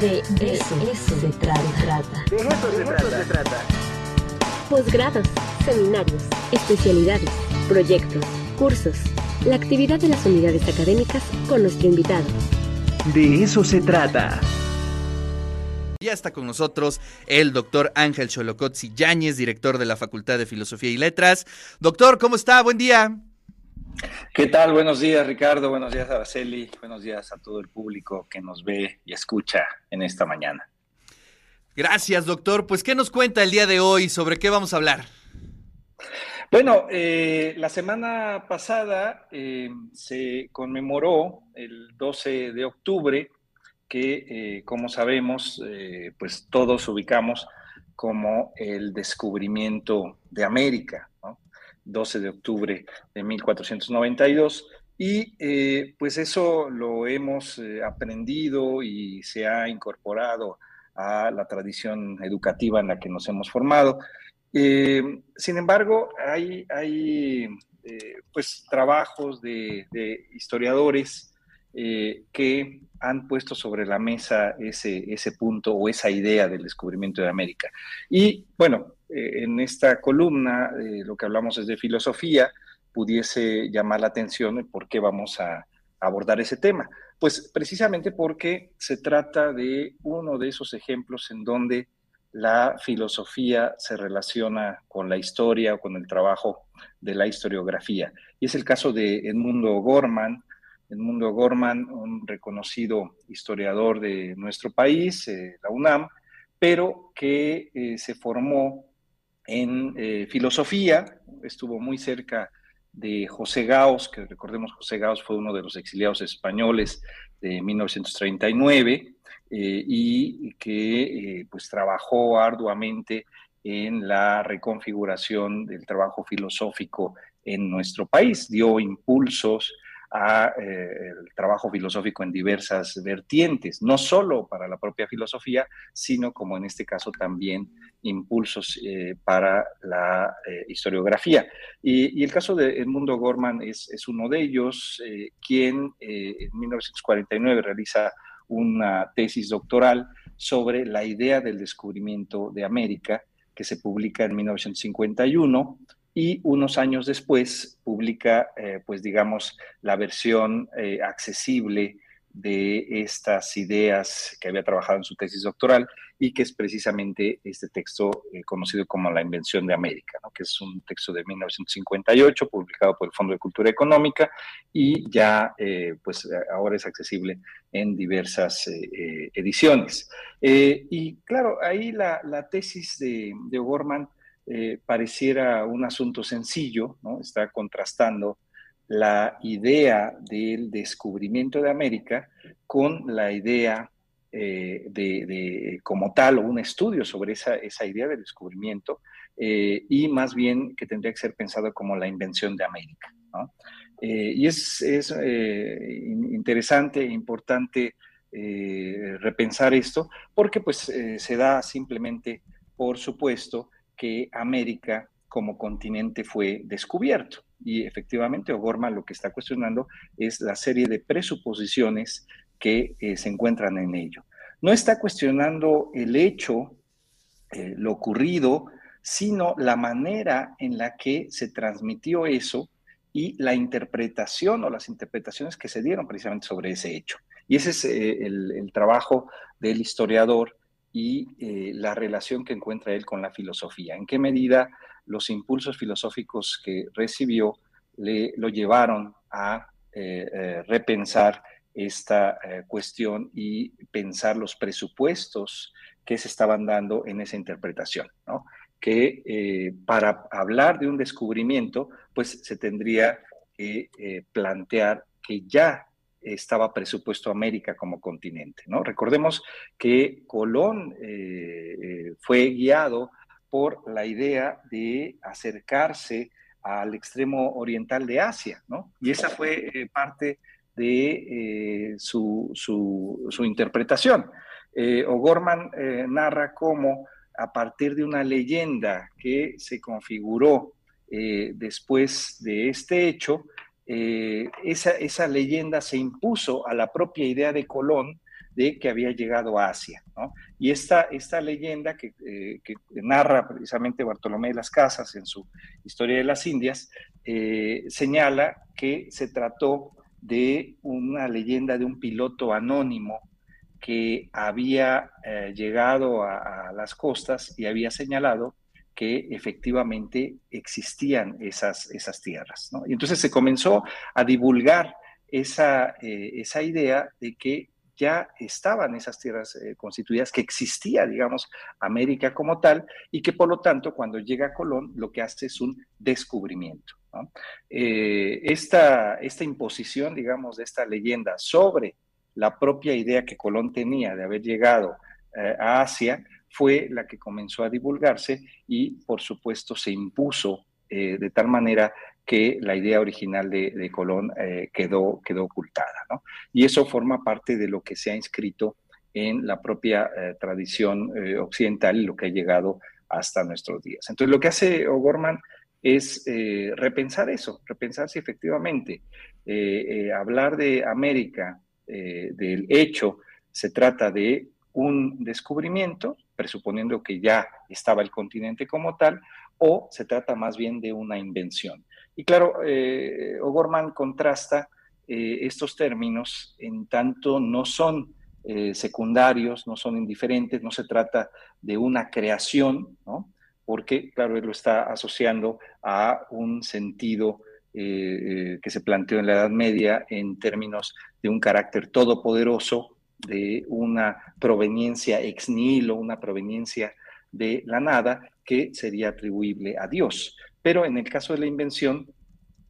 De, eso, se trata. De eso, se, trata. Posgrados, seminarios, especialidades, proyectos, cursos, la actividad de las unidades académicas con nuestro invitado. De eso se trata. Ya está con nosotros el doctor Ángel Cholocotzi Yáñez, director de la Facultad de Filosofía y Letras. Doctor, ¿cómo está? Buen día. ¿Qué tal? Buenos días, Ricardo. Buenos días, Araceli. Buenos días a todo el público que nos ve y escucha en esta mañana. Gracias, doctor. Pues, ¿qué nos cuenta el día de hoy? ¿Sobre qué vamos a hablar? Bueno, eh, la semana pasada eh, se conmemoró el 12 de octubre, que eh, como sabemos, pues todos ubicamos como el descubrimiento de América. 12 de octubre de 1492. Y eh, pues eso lo hemos eh, aprendido y se ha incorporado a la tradición educativa en la que nos hemos formado. Eh, sin embargo, hay, hay pues trabajos de, de historiadores que han puesto sobre la mesa ese, ese punto o esa idea del descubrimiento de América. Y bueno, eh, en esta columna eh, lo que hablamos es de filosofía, pudiese llamar la atención por qué vamos a abordar ese tema. Pues precisamente porque se trata de uno de esos ejemplos en donde la filosofía se relaciona con la historia o con el trabajo de la historiografía. Y es el caso de Edmundo Gorman. Edmundo Gorman, un reconocido historiador de nuestro país, eh, la UNAM, pero que se formó en eh, filosofía, estuvo muy cerca de José Gaos, que recordemos José Gaos fue uno de los exiliados españoles de 1939 eh, y que eh, pues trabajó arduamente en la reconfiguración del trabajo filosófico en nuestro país, dio impulsos a el trabajo filosófico en diversas vertientes, no solo para la propia filosofía, sino como en este caso también impulsos eh, para la eh, historiografía. Y, el caso de Edmundo Gorman es, es uno de ellos, eh, quien en 1949 realiza una tesis doctoral sobre la idea del descubrimiento de América, que se publica en 1951 y unos años después publica, pues digamos, la versión accesible de estas ideas que había trabajado en su tesis doctoral y que es precisamente este texto eh, conocido como La Invención de América, que es un texto de 1958 publicado por el Fondo de Cultura Económica y ya eh, pues ahora es accesible en diversas eh, ediciones. y claro, ahí la, tesis de, de O'Gorman pareciera un asunto sencillo, está contrastando la idea del descubrimiento de América con la idea eh, de, como tal o un estudio sobre esa, idea del descubrimiento eh, y más bien que tendría que ser pensado como la invención de América. Eh, y es, es interesante e importante repensar esto porque pues se da simplemente por supuesto que América como continente fue descubierto. Y efectivamente, O'Gorman lo que está cuestionando es la serie de presuposiciones que eh, se encuentran en ello. No está cuestionando el hecho, eh, lo ocurrido, sino la manera en la que se transmitió eso y la interpretación o las interpretaciones que se dieron precisamente sobre ese hecho. Y ese es eh, el, trabajo del historiador y la relación que encuentra él con la filosofía. ¿En qué medida los impulsos filosóficos que recibió le, lo llevaron a eh, eh, repensar esta eh, cuestión y pensar los presupuestos que se estaban dando en esa interpretación, ¿no? que para hablar de un descubrimiento, pues se tendría que plantear que ya estaba presupuesto América como continente. ¿no? Recordemos que Colón fue guiado por la idea de acercarse al extremo oriental de Asia, ¿no? Y esa fue eh, parte de eh, su, interpretación. Eh, O'Gorman narra cómo a partir de una leyenda que se configuró después de este hecho, esa, esa leyenda se impuso a la propia idea de Colón de que había llegado a Asia. Y esta, esta leyenda que, eh, que, narra precisamente Bartolomé de las Casas en su Historia de las Indias, eh, señala que se trató de una leyenda de un piloto anónimo que había eh, llegado a, las costas y había señalado que efectivamente existían esas, esas tierras. Y entonces se comenzó a divulgar esa, eh, esa idea de que ya estaban esas tierras eh, constituidas, que existía, digamos, América como tal, y que por lo tanto cuando llega Colón lo que hace es un descubrimiento. Eh, esta, esta imposición, digamos, de esta leyenda sobre la propia idea que Colón tenía de haber llegado a Asia, fue la que comenzó a divulgarse y, por supuesto, se impuso eh, de tal manera que la idea original de, Colón eh, quedó, quedó ocultada. ¿no? Y eso forma parte de lo que se ha inscrito en la propia eh, tradición occidental y lo que ha llegado hasta nuestros días. Entonces, lo que hace O'Gorman es repensar eso, repensar si efectivamente hablar de América, del hecho, se trata de un descubrimiento, presuponiendo que ya estaba el continente como tal, o se trata más bien de una invención. Y claro, eh, O'Gorman contrasta eh, estos términos en tanto no son eh, secundarios, no son indiferentes, no se trata de una creación, ¿no? porque, claro, él lo está asociando a un sentido eh, que se planteó en la Edad Media en términos de un carácter todopoderoso, de una proveniencia ex nihilo, una proveniencia de la nada, que sería atribuible a Dios. Pero en el caso de la invención,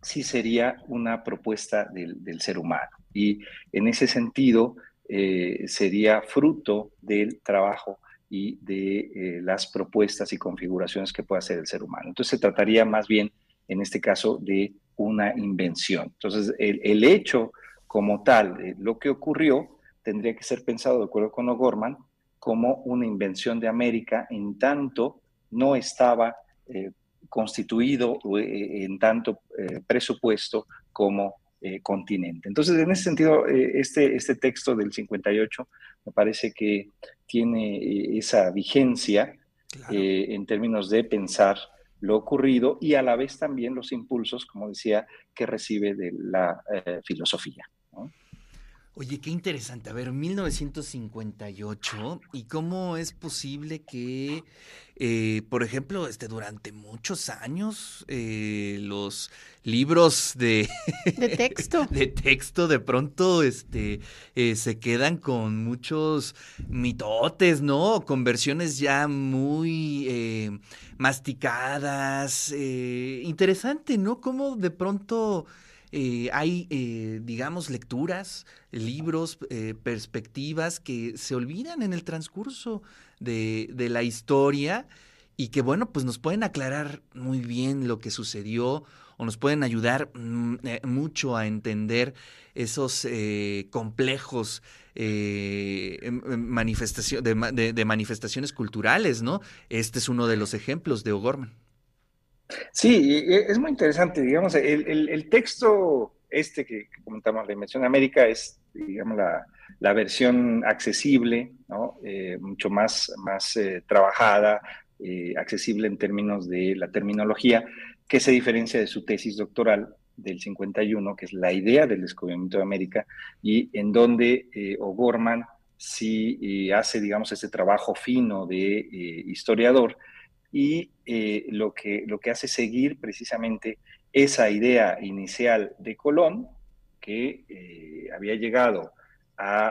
sí sería una propuesta del, del ser humano. Y en ese sentido, eh, sería fruto del trabajo y de eh, las propuestas y configuraciones que puede hacer el ser humano. Entonces se trataría más bien, en este caso, de una invención. Entonces, el, el hecho como tal, eh, lo que ocurrió, tendría que ser pensado, de acuerdo con O'Gorman, como una invención de América, en tanto no estaba eh, constituido eh, en tanto eh, presupuesto como eh, continente. Entonces, en ese sentido, eh, este, este texto del 58 me parece que tiene eh, esa vigencia claro. en términos de pensar lo ocurrido y a la vez también los impulsos, como decía, que recibe de la filosofía. Oye, qué interesante. A ver, 1958, ¿y cómo es posible que, eh, por ejemplo, este, durante muchos años eh, los libros de, de texto de texto de pronto este, eh, se quedan con muchos mitotes, ¿no? Con versiones ya muy masticadas. Interesante, ¿no? Cómo de pronto eh, hay, eh, digamos, lecturas, libros, eh, perspectivas que se olvidan en el transcurso de, la historia y que, bueno, pues nos pueden aclarar muy bien lo que sucedió o nos pueden ayudar mm, eh, mucho a entender esos eh, complejos manifestación, de, de, de, manifestaciones culturales, ¿no? Este es uno de los ejemplos de O'Gorman. Sí, es muy interesante, digamos, el, el, el texto este que, comentamos, la Invención de América, es, digamos, la, la versión accesible, ¿no? Eh, mucho más, más eh, trabajada, eh, accesible en términos de la terminología, que se diferencia de su tesis doctoral del 51, que es la idea del descubrimiento de América, y en donde eh, O'Gorman sí eh, hace, digamos, ese trabajo fino de eh, historiador, y eh, lo, que, lo que hace seguir precisamente esa idea inicial de Colón, que eh, había llegado a,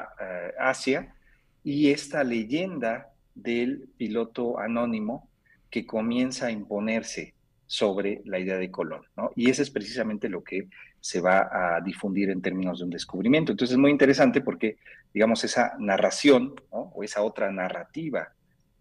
a, Asia, y esta leyenda del piloto anónimo que comienza a imponerse sobre la idea de Colón. Y eso es precisamente lo que se va a difundir en términos de un descubrimiento. Entonces es muy interesante porque, digamos, esa narración o esa otra narrativa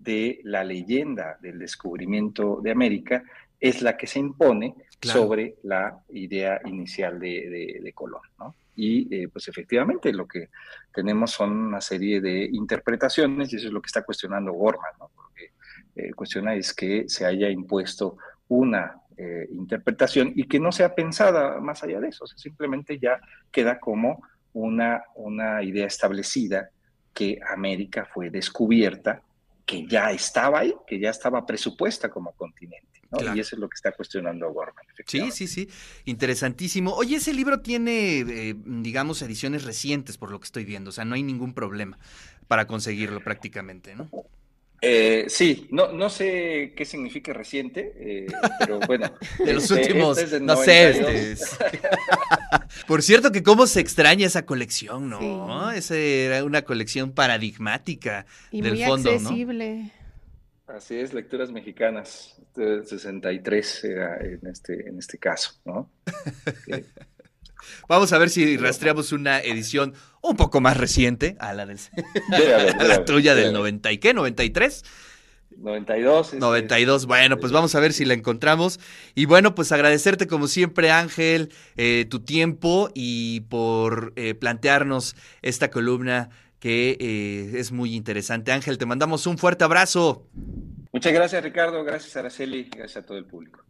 de la leyenda del descubrimiento de América es la que se impone claro. sobre la idea inicial de, de, de Colón. ¿no? Y eh, pues efectivamente lo que tenemos son una serie de interpretaciones y eso es lo que está cuestionando Gorman, ¿no? porque eh, cuestiona es que se haya impuesto una eh, interpretación y que no sea pensada más allá de eso, o sea, simplemente ya queda como una, una idea establecida que América fue descubierta, que ya estaba ahí, que ya estaba presupuesta como continente. Y eso es lo que está cuestionando Gorman. Sí, sí, sí. Interesantísimo. Oye, ese libro tiene, eh, digamos, ediciones recientes, por lo que estoy viendo. O sea, no hay ningún problema para conseguirlo prácticamente, ¿no? Eh, sí, no, no sé qué significa reciente, eh, pero bueno. de los este, últimos, este no sé. Este Por cierto, que cómo se extraña esa colección, ¿no? Esa era una colección paradigmática y del muy fondo, accesible. Así es, lecturas mexicanas. 63 era en este, en este caso, ¿no? Vamos a ver si rastreamos una edición un poco más reciente a la, del, a la tuya del 90 y qué, 93. 92. 92, bueno, pues vamos a ver si la encontramos. Y bueno, pues agradecerte como siempre, Ángel, eh, tu tiempo y por eh, plantearnos esta columna que eh, es muy interesante. Ángel, te mandamos un fuerte abrazo. Muchas gracias, Ricardo. Gracias, Araceli. Gracias a todo el público.